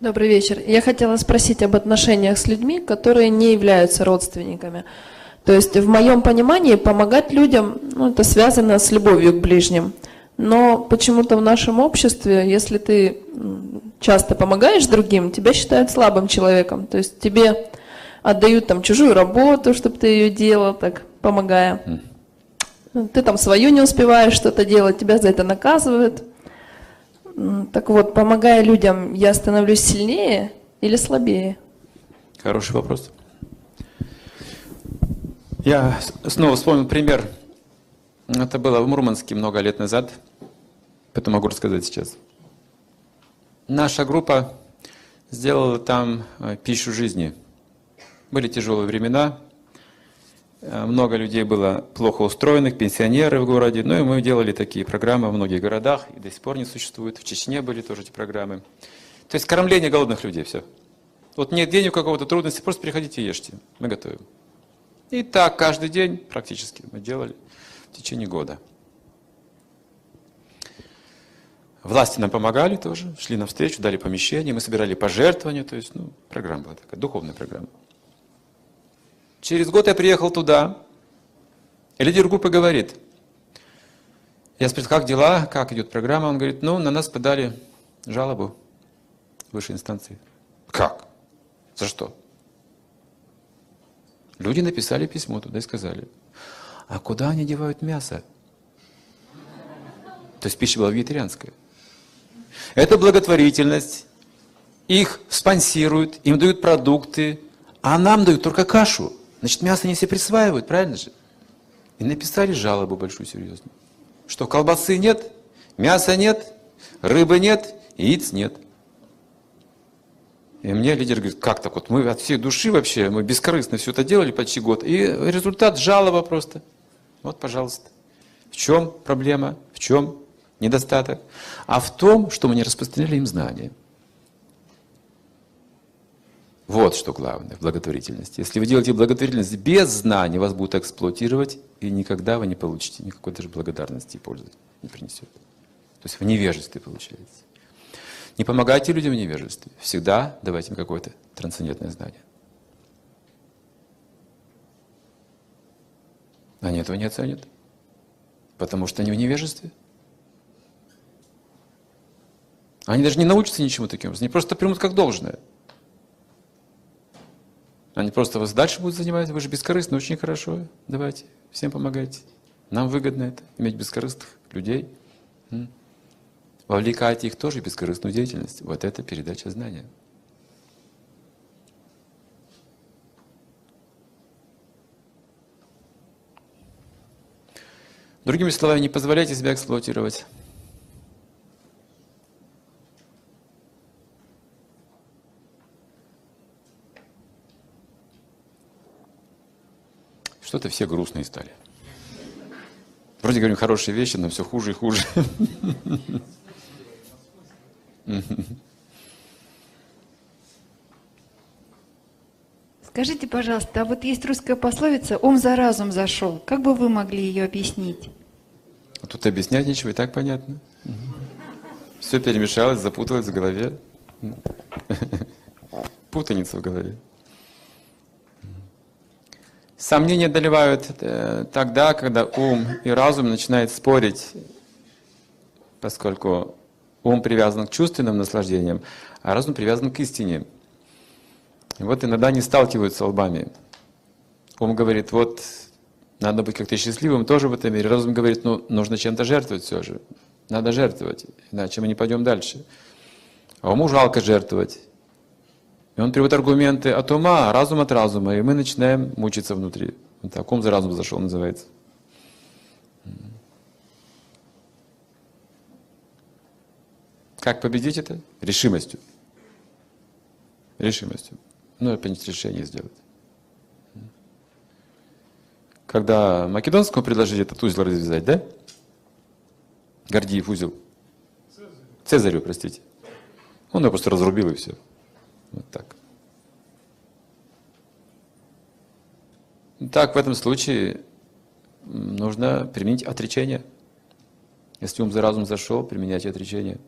Добрый вечер. Я хотела спросить об отношениях с людьми, которые не являются родственниками. То есть в моем понимании помогать людям, ну, это связано с любовью к ближним. Но почему-то в нашем обществе, если ты часто помогаешь другим, тебя считают слабым человеком. То есть тебе отдают там чужую работу, чтобы ты ее делал, так помогая. Ты там свою не успеваешь что-то делать, тебя за это наказывают. Так вот, помогая людям, я становлюсь сильнее или слабее? Хороший вопрос. Я снова вспомнил пример. Это было в Мурманске много лет назад. Поэтому могу рассказать сейчас. Наша группа сделала там э, пищу жизни. Были тяжелые времена, много людей было плохо устроенных, пенсионеры в городе. Ну и мы делали такие программы в многих городах, и до сих пор не существуют. В Чечне были тоже эти программы. То есть кормление голодных людей, все. Вот нет денег, какого-то трудности, просто приходите и ешьте, мы готовим. И так каждый день практически мы делали в течение года. Власти нам помогали тоже, шли навстречу, дали помещение, мы собирали пожертвования, то есть ну, программа была такая, духовная программа. Через год я приехал туда, и лидер группы говорит, я спросил, как дела, как идет программа? Он говорит, ну, на нас подали жалобу высшей инстанции. Как? За что? Люди написали письмо туда и сказали, а куда они девают мясо? То есть пища была вегетарианская. Это благотворительность. Их спонсируют, им дают продукты, а нам дают только кашу. Значит, мясо они себе присваивают, правильно же? И написали жалобу большую, серьезную. Что колбасы нет, мяса нет, рыбы нет, яиц нет. И мне лидер говорит, как так вот, мы от всей души вообще, мы бескорыстно все это делали почти год. И результат жалоба просто. Вот, пожалуйста. В чем проблема, в чем недостаток? А в том, что мы не распространяли им знания. Вот что главное в благотворительности. Если вы делаете благотворительность без знаний, вас будут эксплуатировать, и никогда вы не получите никакой даже благодарности и пользы не принесет. То есть в невежестве получается. Не помогайте людям в невежестве. Всегда давайте им какое-то трансцендентное знание. Они этого не оценят. Потому что они в невежестве. Они даже не научатся ничему таким. Они просто примут как должное. Они просто вас дальше будут занимать, вы же бескорыстны, очень хорошо, давайте, всем помогайте. Нам выгодно это, иметь бескорыстных людей. Вовлекайте их тоже в бескорыстную деятельность. Вот это передача знания. Другими словами, не позволяйте себя эксплуатировать. Что-то все грустные стали. Вроде говорим хорошие вещи, но все хуже и хуже. Скажите, пожалуйста, а вот есть русская пословица «ум за разум зашел». Как бы вы могли ее объяснить? Тут объяснять нечего, и так понятно. Все перемешалось, запуталось в голове. Путаница в голове. Сомнения одолевают э, тогда, когда ум и разум начинают спорить, поскольку ум привязан к чувственным наслаждениям, а разум привязан к истине. И вот иногда они сталкиваются лбами. Ум говорит, вот надо быть как-то счастливым тоже в этом мире. Разум говорит, ну нужно чем-то жертвовать все же. Надо жертвовать, иначе мы не пойдем дальше. А уму жалко жертвовать. И он приводит аргументы от ума, разум от разума, и мы начинаем мучиться внутри. Вот так, ум за разум зашел, называется. Как победить это? Решимостью. Решимостью. Ну, принять решение сделать. Когда Македонскому предложили этот узел развязать, да? Гордиев узел. Цезарю, простите. Он его просто разрубил и все. Вот так. Так, в этом случае нужно применить отречение. Если ум за разум зашел, применять отречение.